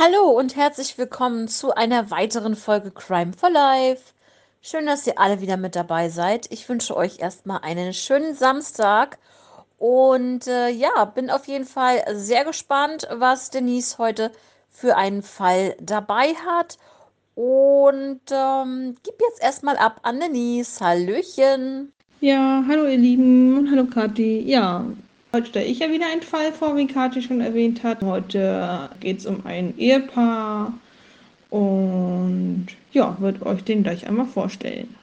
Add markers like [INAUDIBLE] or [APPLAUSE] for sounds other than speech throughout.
Hallo und herzlich willkommen zu einer weiteren Folge Crime for Life. Schön, dass ihr alle wieder mit dabei seid. Ich wünsche euch erstmal einen schönen Samstag und äh, ja, bin auf jeden Fall sehr gespannt, was Denise heute für einen Fall dabei hat. Und ähm, gib jetzt erstmal ab an Denise. Hallöchen. Ja, hallo ihr Lieben und hallo Kathi. Ja, Heute stelle ich ja wieder einen Fall vor, wie Kathi schon erwähnt hat. Heute geht es um ein Ehepaar und ja, wird euch den gleich einmal vorstellen.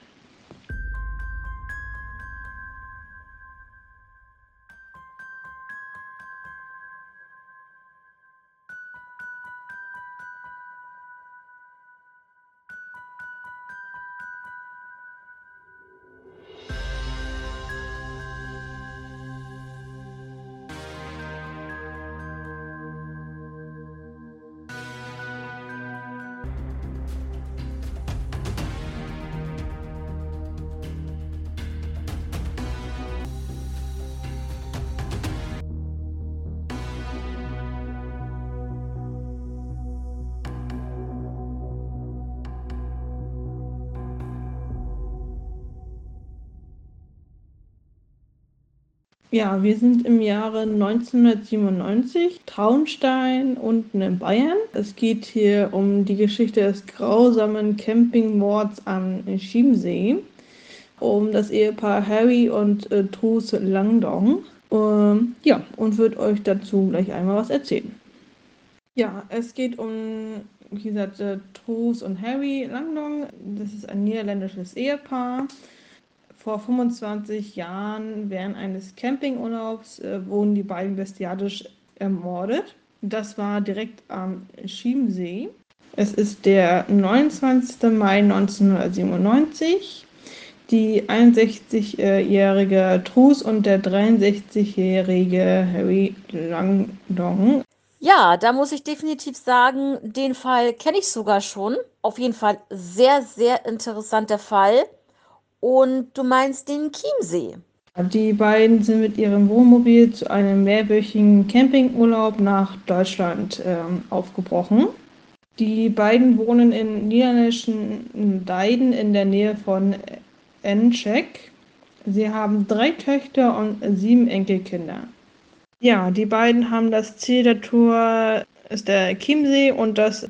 Ja, wir sind im Jahre 1997, Traunstein unten in Bayern. Es geht hier um die Geschichte des grausamen Campingmords am Chiemsee, um das Ehepaar Harry und äh, Truus Langdong. Ähm, ja, und wird euch dazu gleich einmal was erzählen. Ja, es geht um, wie gesagt, äh, Truus und Harry Langdong. Das ist ein niederländisches Ehepaar vor 25 Jahren während eines Campingurlaubs äh, wurden die beiden bestialisch ermordet. Das war direkt am Chiemsee. Es ist der 29. Mai 1997. Die 61-jährige Trus und der 63-jährige Harry Langdong. Ja, da muss ich definitiv sagen, den Fall kenne ich sogar schon. Auf jeden Fall sehr, sehr interessanter Fall. Und du meinst den Chiemsee? Die beiden sind mit ihrem Wohnmobil zu einem mehrwöchigen Campingurlaub nach Deutschland äh, aufgebrochen. Die beiden wohnen in niederländischen Leiden in der Nähe von Enschek. Sie haben drei Töchter und sieben Enkelkinder. Ja, die beiden haben das Ziel der Tour ist der Chiemsee und das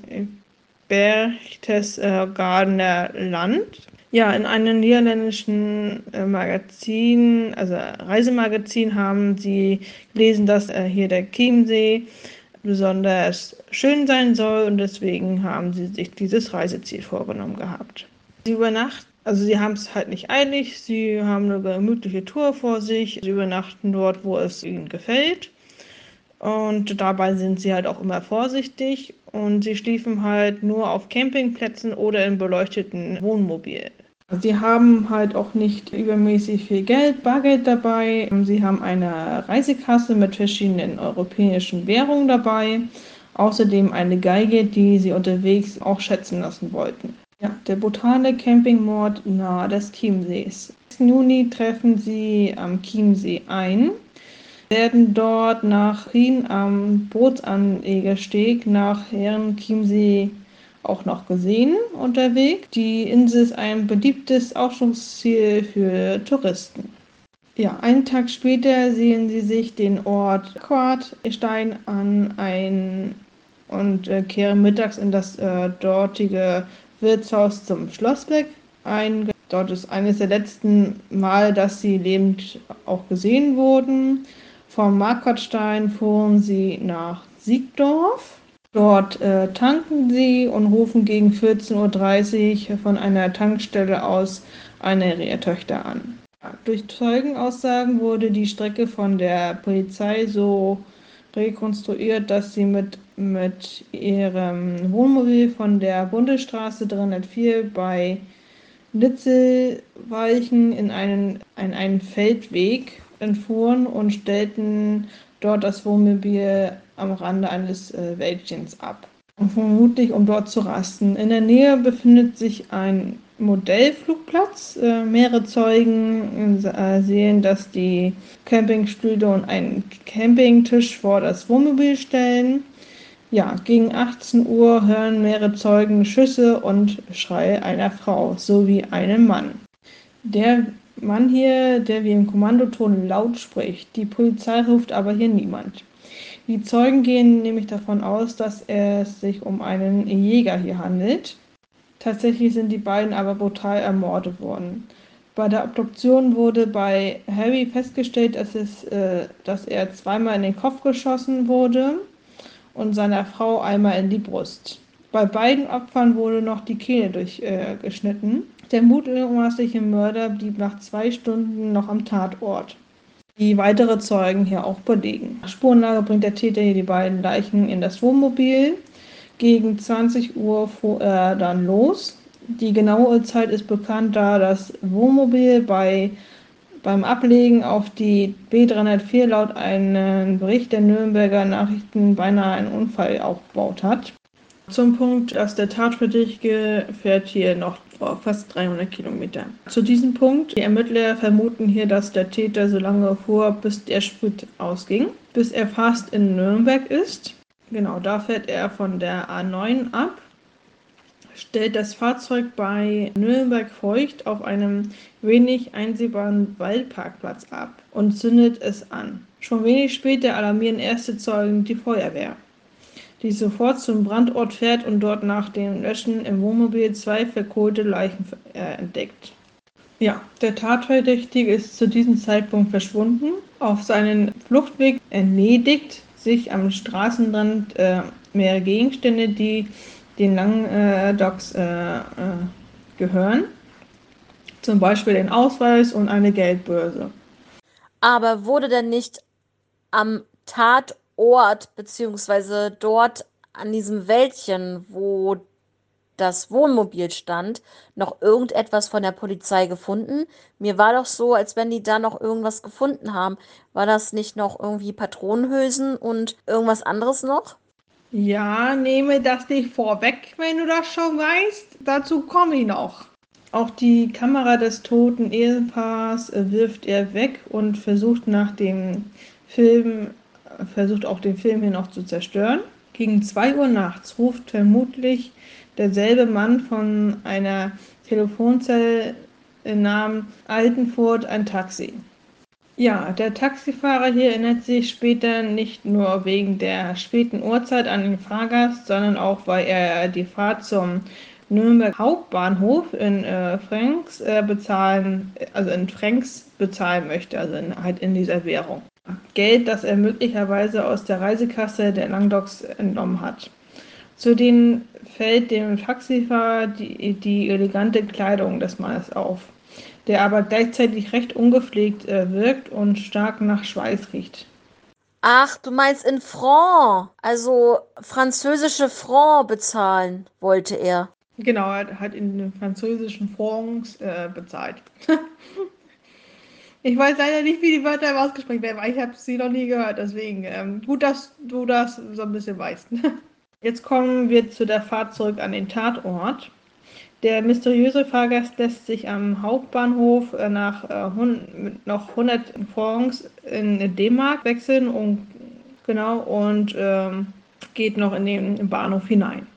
Berchtesgadener Land. Ja, in einem niederländischen äh, Magazin, also Reisemagazin, haben sie gelesen, dass äh, hier der Chiemsee besonders schön sein soll und deswegen haben sie sich dieses Reiseziel vorgenommen gehabt. Sie übernachten, also sie haben es halt nicht eilig, sie haben eine gemütliche Tour vor sich, sie übernachten dort, wo es ihnen gefällt. Und dabei sind sie halt auch immer vorsichtig und sie schliefen halt nur auf Campingplätzen oder in beleuchteten Wohnmobilen. Sie haben halt auch nicht übermäßig viel Geld, Bargeld dabei. Sie haben eine Reisekasse mit verschiedenen europäischen Währungen dabei. Außerdem eine Geige, die sie unterwegs auch schätzen lassen wollten. Ja, der brutale Campingmord nahe des Chiemsees. Im Juni treffen sie am Chiemsee ein, werden dort nach Rien am Bootsanlegersteg nach Herren Chiemsee auch noch gesehen unterwegs. Die Insel ist ein beliebtes Ausflugsziel für Touristen. Ja, einen Tag später sehen sie sich den Ort Quartstein an ein und äh, kehren mittags in das äh, dortige Wirtshaus zum Schlossberg ein. Dort ist eines der letzten Mal, dass sie lebend auch gesehen wurden. Vom Marquardstein fuhren sie nach Siegdorf Dort äh, tanken sie und rufen gegen 14.30 Uhr von einer Tankstelle aus eine ihrer Töchter an. Durch Zeugenaussagen wurde die Strecke von der Polizei so rekonstruiert, dass sie mit, mit ihrem Wohnmobil von der Bundesstraße 304 bei Litzelweichen in einen, in einen Feldweg entfuhren und stellten dort das Wohnmobil am Rande eines äh, Wäldchens ab. Vermutlich um dort zu rasten. In der Nähe befindet sich ein Modellflugplatz. Äh, mehrere Zeugen äh, sehen, dass die Campingstühle und einen Campingtisch vor das Wohnmobil stellen. Ja, gegen 18 Uhr hören mehrere Zeugen Schüsse und Schreie einer Frau sowie einem Mann. Der Mann hier, der wie im Kommandoton laut spricht. Die Polizei ruft aber hier niemand. Die Zeugen gehen nämlich davon aus, dass es sich um einen Jäger hier handelt. Tatsächlich sind die beiden aber brutal ermordet worden. Bei der Obduktion wurde bei Harry festgestellt, dass, es, äh, dass er zweimal in den Kopf geschossen wurde und seiner Frau einmal in die Brust. Bei beiden Opfern wurde noch die Kehle durchgeschnitten. Äh, der mutmaßliche Mörder blieb nach zwei Stunden noch am Tatort. Die weitere Zeugen hier auch belegen. Nach Spurenlage bringt der Täter hier die beiden Leichen in das Wohnmobil. Gegen 20 Uhr fuhr er dann los. Die genaue Zeit ist bekannt, da das Wohnmobil bei beim Ablegen auf die B304 laut einem Bericht der Nürnberger Nachrichten beinahe einen Unfall aufgebaut hat. Zum Punkt, dass der Tatverdächtige fährt hier noch fast 300 Kilometer. Zu diesem Punkt, die Ermittler vermuten hier, dass der Täter so lange fuhr, bis der Sprit ausging, bis er fast in Nürnberg ist. Genau, da fährt er von der A9 ab stellt das Fahrzeug bei Nürnberg Feucht auf einem wenig einsehbaren Waldparkplatz ab und zündet es an. Schon wenig später alarmieren erste Zeugen die Feuerwehr, die sofort zum Brandort fährt und dort nach dem Löschen im Wohnmobil zwei verkohlte Leichen äh, entdeckt. Ja, der Tatverdächtige ist zu diesem Zeitpunkt verschwunden. Auf seinen Fluchtweg erledigt sich am Straßenrand äh, mehrere Gegenstände, die den langen äh, Docs äh, äh, gehören. Zum Beispiel den Ausweis und eine Geldbörse. Aber wurde denn nicht am Tatort beziehungsweise dort an diesem Wäldchen, wo das Wohnmobil stand, noch irgendetwas von der Polizei gefunden? Mir war doch so, als wenn die da noch irgendwas gefunden haben. War das nicht noch irgendwie Patronenhülsen und irgendwas anderes noch? Ja, nehme das nicht vorweg, wenn du das schon weißt. Dazu komme ich noch. Auch die Kamera des toten Ehepaars wirft er weg und versucht nach dem Film, versucht auch den Film hier noch zu zerstören. Gegen 2 Uhr nachts ruft vermutlich derselbe Mann von einer Telefonzelle Namen Altenfurt ein Taxi. Ja, der Taxifahrer hier erinnert sich später nicht nur wegen der späten Uhrzeit an den Fahrgast, sondern auch, weil er die Fahrt zum Nürnberg Hauptbahnhof in äh, Franks äh, bezahlen, also in Franks bezahlen möchte, also in, halt in dieser Währung. Geld, das er möglicherweise aus der Reisekasse der Langdocks entnommen hat. Zudem fällt dem Taxifahrer die, die elegante Kleidung des Mannes auf der aber gleichzeitig recht ungepflegt äh, wirkt und stark nach Schweiß riecht. Ach, du meinst in Franc, also französische Franc bezahlen wollte er. Genau, er hat in den französischen Francs äh, bezahlt. [LAUGHS] ich weiß leider nicht, wie die Wörter ausgesprochen werden, weil ich habe sie noch nie gehört. Deswegen ähm, gut, dass du das so ein bisschen weißt. [LAUGHS] Jetzt kommen wir zu der Fahrt zurück an den Tatort. Der mysteriöse Fahrgast lässt sich am Hauptbahnhof äh, nach äh, noch 100 Francs in D-Mark wechseln und genau und ähm, geht noch in den Bahnhof hinein.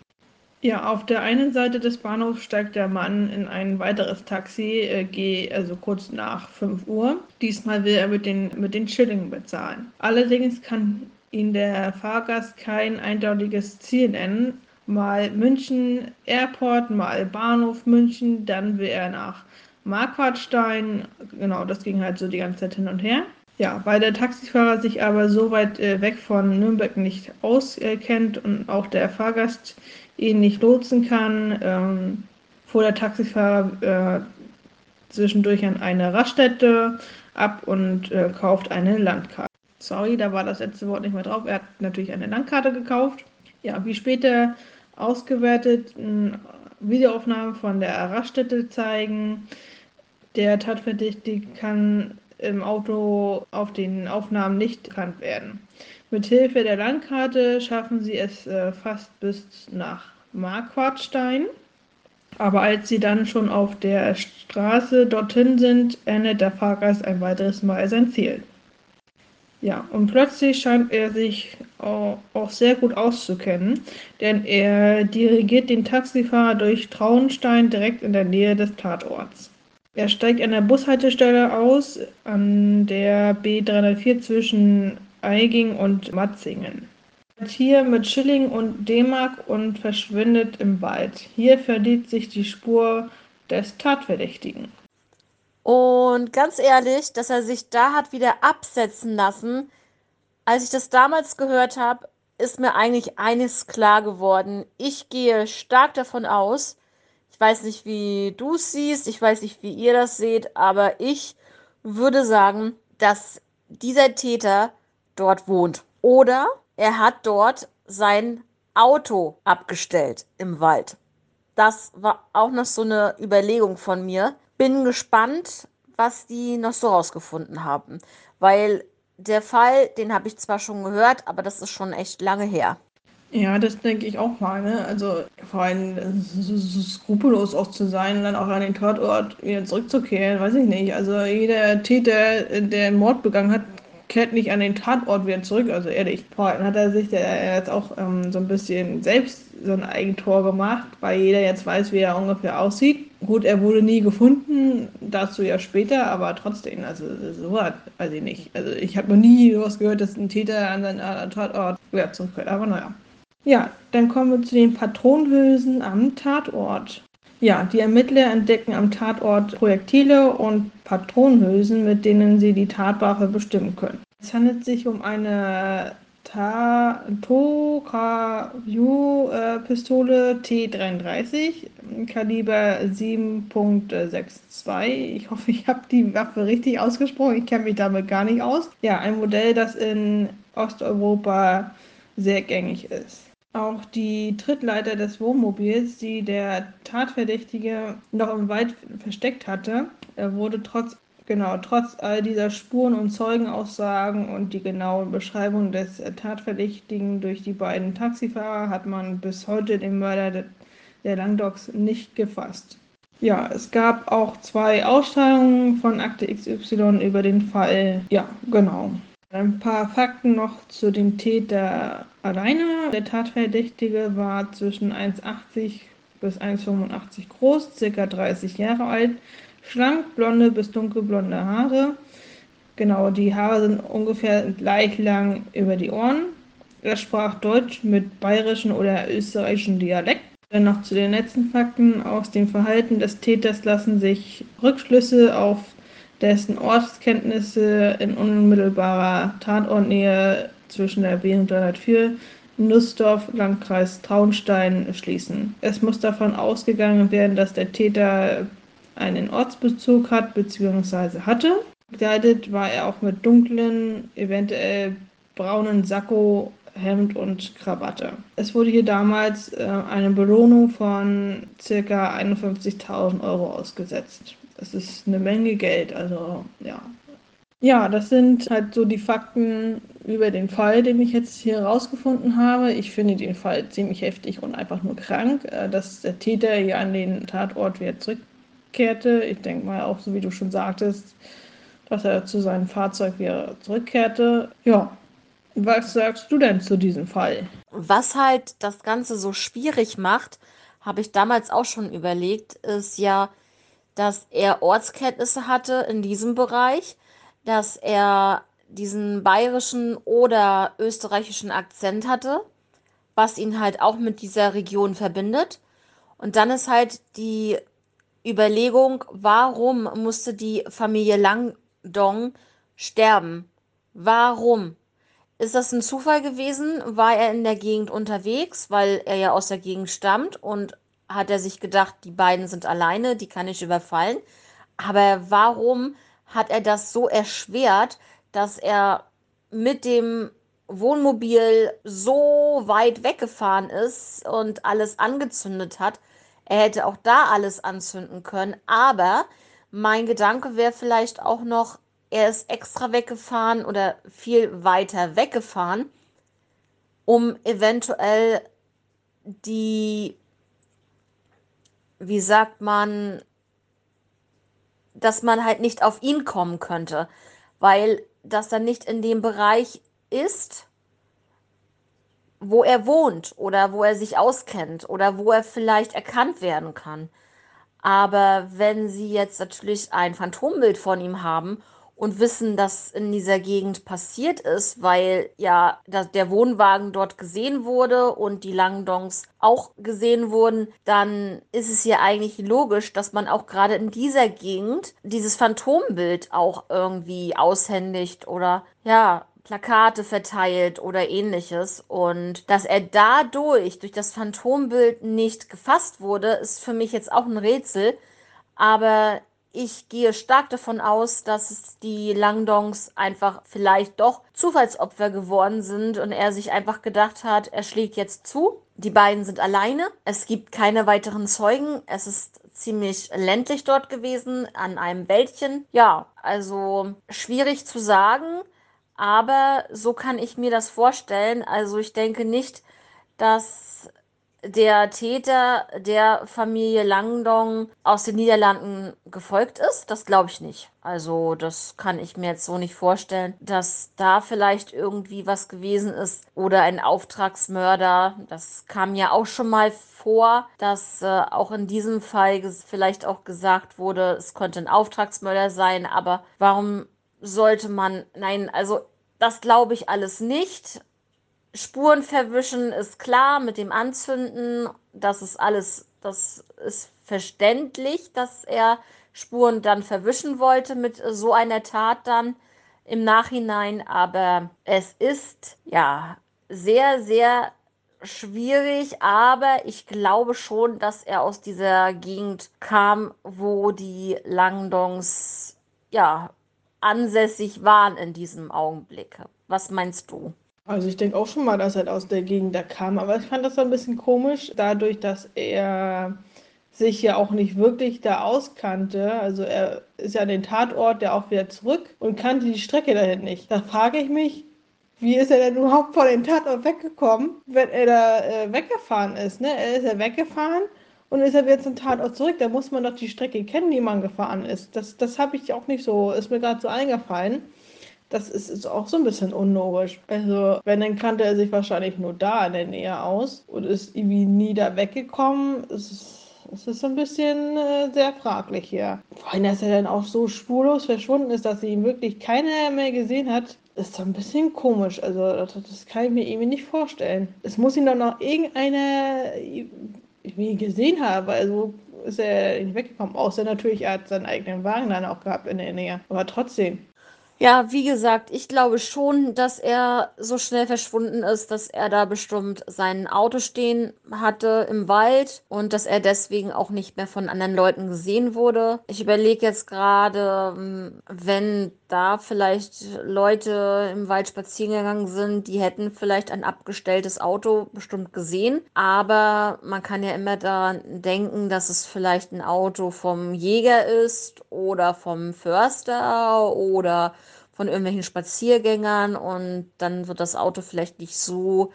Ja, auf der einen Seite des Bahnhofs steigt der Mann in ein weiteres Taxi, äh, also kurz nach 5 Uhr. Diesmal will er mit den, mit den Schillingen bezahlen. Allerdings kann ihn der Fahrgast kein eindeutiges Ziel nennen, mal München Airport, mal Bahnhof München, dann will er nach Marquardstein. Genau, das ging halt so die ganze Zeit hin und her. Ja, weil der Taxifahrer sich aber so weit äh, weg von Nürnberg nicht auskennt und auch der Fahrgast ihn nicht lotsen kann, ähm, fuhr der Taxifahrer äh, zwischendurch an eine Raststätte ab und äh, kauft eine Landkarte. Sorry, da war das letzte Wort nicht mehr drauf. Er hat natürlich eine Landkarte gekauft. Ja, wie später ausgewerteten Videoaufnahmen von der Raststätte zeigen. Der Tatverdächtige kann im Auto auf den Aufnahmen nicht erkannt werden. Mit Hilfe der Landkarte schaffen sie es äh, fast bis nach Marquardstein. Aber als sie dann schon auf der Straße dorthin sind, ändert der Fahrgast ein weiteres Mal sein Ziel. Ja, und plötzlich scheint er sich auch sehr gut auszukennen, denn er dirigiert den Taxifahrer durch Traunstein direkt in der Nähe des Tatorts. Er steigt an der Bushaltestelle aus, an der B304 zwischen Eiging und Matzingen. Hier mit Schilling und D-Mark und verschwindet im Wald. Hier verliert sich die Spur des Tatverdächtigen. Und ganz ehrlich, dass er sich da hat wieder absetzen lassen, als ich das damals gehört habe, ist mir eigentlich eines klar geworden. Ich gehe stark davon aus, weiß nicht, wie du es siehst, ich weiß nicht, wie ihr das seht, aber ich würde sagen, dass dieser Täter dort wohnt. Oder er hat dort sein Auto abgestellt im Wald. Das war auch noch so eine Überlegung von mir. Bin gespannt, was die noch so rausgefunden haben. Weil der Fall, den habe ich zwar schon gehört, aber das ist schon echt lange her. Ja, das denke ich auch mal. Ne? Also vor allem so, so skrupellos auch zu sein, dann auch an den Tatort wieder zurückzukehren, weiß ich nicht. Also jeder Täter, der einen Mord begangen hat, kehrt nicht an den Tatort wieder zurück. Also ehrlich, vor allem hat er sich der jetzt auch ähm, so ein bisschen selbst so ein Eigentor gemacht, weil jeder jetzt weiß, wie er ungefähr aussieht. Gut, er wurde nie gefunden, dazu ja später, aber trotzdem, also so was, weiß ich nicht. Also ich habe noch nie was gehört, dass ein Täter an seinen Tatort wieder zurückkehrt, aber naja. Ja, dann kommen wir zu den Patronenhülsen am Tatort. Ja, die Ermittler entdecken am Tatort Projektile und Patronenhülsen, mit denen sie die Tatwaffe bestimmen können. Es handelt sich um eine Tokayu-Pistole T33, Kaliber 7.62. Ich hoffe, ich habe die Waffe richtig ausgesprochen. Ich kenne mich damit gar nicht aus. Ja, ein Modell, das in Osteuropa sehr gängig ist. Auch die Trittleiter des Wohnmobils, die der Tatverdächtige noch im Wald versteckt hatte, wurde trotz, genau, trotz all dieser Spuren und Zeugenaussagen und die genaue Beschreibung des Tatverdächtigen durch die beiden Taxifahrer hat man bis heute den Mörder der Langdocks nicht gefasst. Ja, es gab auch zwei Ausstrahlungen von Akte XY über den Fall. Ja, genau. Ein paar Fakten noch zu dem Täter alleine. Der Tatverdächtige war zwischen 1,80 bis 1,85 groß, circa 30 Jahre alt, schlank, blonde bis dunkelblonde Haare. Genau, die Haare sind ungefähr gleich lang über die Ohren. Er sprach Deutsch mit bayerischen oder österreichischen Dialekt. Dann noch zu den letzten Fakten. Aus dem Verhalten des Täters lassen sich Rückschlüsse auf dessen Ortskenntnisse in unmittelbarer Tatortnähe zwischen der B304 Nussdorf, Landkreis Traunstein schließen. Es muss davon ausgegangen werden, dass der Täter einen Ortsbezug hat bzw. hatte. Gekleidet war er auch mit dunklen, eventuell braunen Sakko, Hemd und Krawatte. Es wurde hier damals äh, eine Belohnung von ca. 51.000 Euro ausgesetzt. Das ist eine Menge Geld, also ja. Ja, das sind halt so die Fakten über den Fall, den ich jetzt hier rausgefunden habe. Ich finde den Fall ziemlich heftig und einfach nur krank, äh, dass der Täter hier an den Tatort wieder zurückkehrte. Ich denke mal auch, so wie du schon sagtest, dass er zu seinem Fahrzeug wieder zurückkehrte. Ja, was sagst du denn zu diesem Fall? Was halt das Ganze so schwierig macht, habe ich damals auch schon überlegt, ist ja, dass er Ortskenntnisse hatte in diesem Bereich, dass er diesen bayerischen oder österreichischen Akzent hatte, was ihn halt auch mit dieser Region verbindet. Und dann ist halt die Überlegung, warum musste die Familie Langdong sterben? Warum? Ist das ein Zufall gewesen? War er in der Gegend unterwegs, weil er ja aus der Gegend stammt und hat er sich gedacht, die beiden sind alleine, die kann ich überfallen. Aber warum hat er das so erschwert, dass er mit dem Wohnmobil so weit weggefahren ist und alles angezündet hat? Er hätte auch da alles anzünden können, aber mein Gedanke wäre vielleicht auch noch, er ist extra weggefahren oder viel weiter weggefahren, um eventuell die wie sagt man, dass man halt nicht auf ihn kommen könnte. Weil dass er nicht in dem Bereich ist, wo er wohnt oder wo er sich auskennt oder wo er vielleicht erkannt werden kann. Aber wenn Sie jetzt natürlich ein Phantombild von ihm haben und wissen, dass in dieser Gegend passiert ist, weil ja der Wohnwagen dort gesehen wurde und die Langdongs auch gesehen wurden, dann ist es ja eigentlich logisch, dass man auch gerade in dieser Gegend dieses Phantombild auch irgendwie aushändigt oder ja, Plakate verteilt oder ähnliches. Und dass er dadurch, durch das Phantombild nicht gefasst wurde, ist für mich jetzt auch ein Rätsel. Aber ich gehe stark davon aus, dass die Langdongs einfach vielleicht doch Zufallsopfer geworden sind und er sich einfach gedacht hat, er schlägt jetzt zu. Die beiden sind alleine. Es gibt keine weiteren Zeugen. Es ist ziemlich ländlich dort gewesen, an einem Wäldchen. Ja, also schwierig zu sagen, aber so kann ich mir das vorstellen. Also ich denke nicht, dass der Täter der Familie Langdong aus den Niederlanden gefolgt ist. Das glaube ich nicht. Also das kann ich mir jetzt so nicht vorstellen, dass da vielleicht irgendwie was gewesen ist oder ein Auftragsmörder. Das kam ja auch schon mal vor, dass äh, auch in diesem Fall vielleicht auch gesagt wurde, es könnte ein Auftragsmörder sein. Aber warum sollte man, nein, also das glaube ich alles nicht. Spuren verwischen ist klar, mit dem Anzünden, das ist alles, das ist verständlich, dass er Spuren dann verwischen wollte mit so einer Tat dann im Nachhinein, aber es ist ja sehr, sehr schwierig, aber ich glaube schon, dass er aus dieser Gegend kam, wo die Langdongs ja ansässig waren in diesem Augenblick. Was meinst du? Also ich denke auch schon mal, dass er aus der Gegend da kam, aber ich fand das so ein bisschen komisch, dadurch, dass er sich ja auch nicht wirklich da auskannte. Also er ist ja an den Tatort, der auch wieder zurück und kannte die Strecke dahin nicht. Da frage ich mich, wie ist er denn überhaupt von dem Tatort weggekommen, wenn er da äh, weggefahren ist? Ne? Er ist ja weggefahren und ist er wieder zum Tatort zurück. Da muss man doch die Strecke kennen, die man gefahren ist. Das, das habe ich auch nicht so, ist mir gerade so eingefallen. Das ist, ist auch so ein bisschen unlogisch. Also, wenn, dann kannte er sich wahrscheinlich nur da in der Nähe aus und ist irgendwie nie da weggekommen. Es ist es ist so ein bisschen äh, sehr fraglich hier. Vor allem, dass er dann auch so spurlos verschwunden ist, dass sie ihn wirklich keiner mehr gesehen hat, ist so ein bisschen komisch. Also, das, das kann ich mir irgendwie nicht vorstellen. Es muss ihn doch noch irgendeiner irgendwie gesehen haben. Also ist er nicht weggekommen. Außer natürlich, er hat seinen eigenen Wagen dann auch gehabt in der Nähe. Aber trotzdem. Ja, wie gesagt, ich glaube schon, dass er so schnell verschwunden ist, dass er da bestimmt sein Auto stehen hatte im Wald und dass er deswegen auch nicht mehr von anderen Leuten gesehen wurde. Ich überlege jetzt gerade, hm, wenn da vielleicht Leute im Wald spazieren gegangen sind, die hätten vielleicht ein abgestelltes Auto bestimmt gesehen. Aber man kann ja immer daran denken, dass es vielleicht ein Auto vom Jäger ist oder vom Förster oder von irgendwelchen Spaziergängern und dann wird das Auto vielleicht nicht so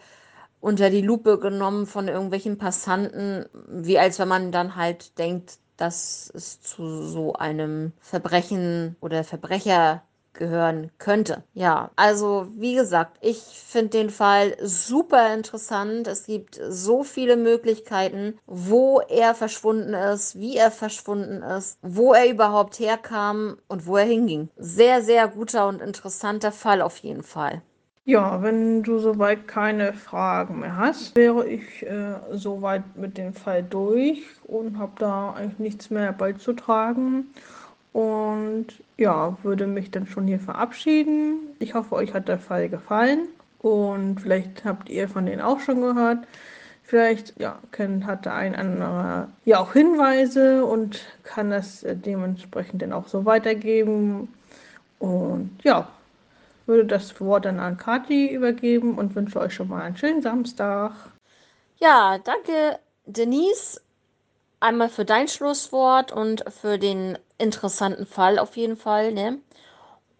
unter die Lupe genommen von irgendwelchen Passanten, wie als wenn man dann halt denkt, dass es zu so einem Verbrechen oder Verbrecher gehören könnte. Ja, also wie gesagt, ich finde den Fall super interessant. Es gibt so viele Möglichkeiten, wo er verschwunden ist, wie er verschwunden ist, wo er überhaupt herkam und wo er hinging. Sehr, sehr guter und interessanter Fall auf jeden Fall. Ja, wenn du soweit keine Fragen mehr hast, wäre ich äh, soweit mit dem Fall durch und habe da eigentlich nichts mehr beizutragen. Und ja, würde mich dann schon hier verabschieden. Ich hoffe, euch hat der Fall gefallen. Und vielleicht habt ihr von denen auch schon gehört. Vielleicht ja, kann, hat der ein anderer ja auch Hinweise und kann das äh, dementsprechend dann auch so weitergeben. Und ja, würde das Wort dann an Kathi übergeben und wünsche euch schon mal einen schönen Samstag. Ja, danke Denise einmal für dein Schlusswort und für den interessanten Fall auf jeden Fall. Ne?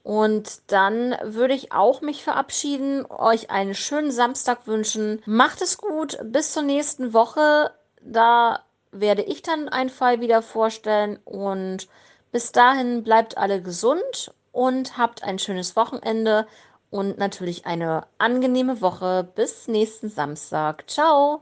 Und dann würde ich auch mich verabschieden, euch einen schönen Samstag wünschen. Macht es gut, bis zur nächsten Woche. Da werde ich dann einen Fall wieder vorstellen. Und bis dahin bleibt alle gesund und habt ein schönes Wochenende und natürlich eine angenehme Woche. Bis nächsten Samstag. Ciao!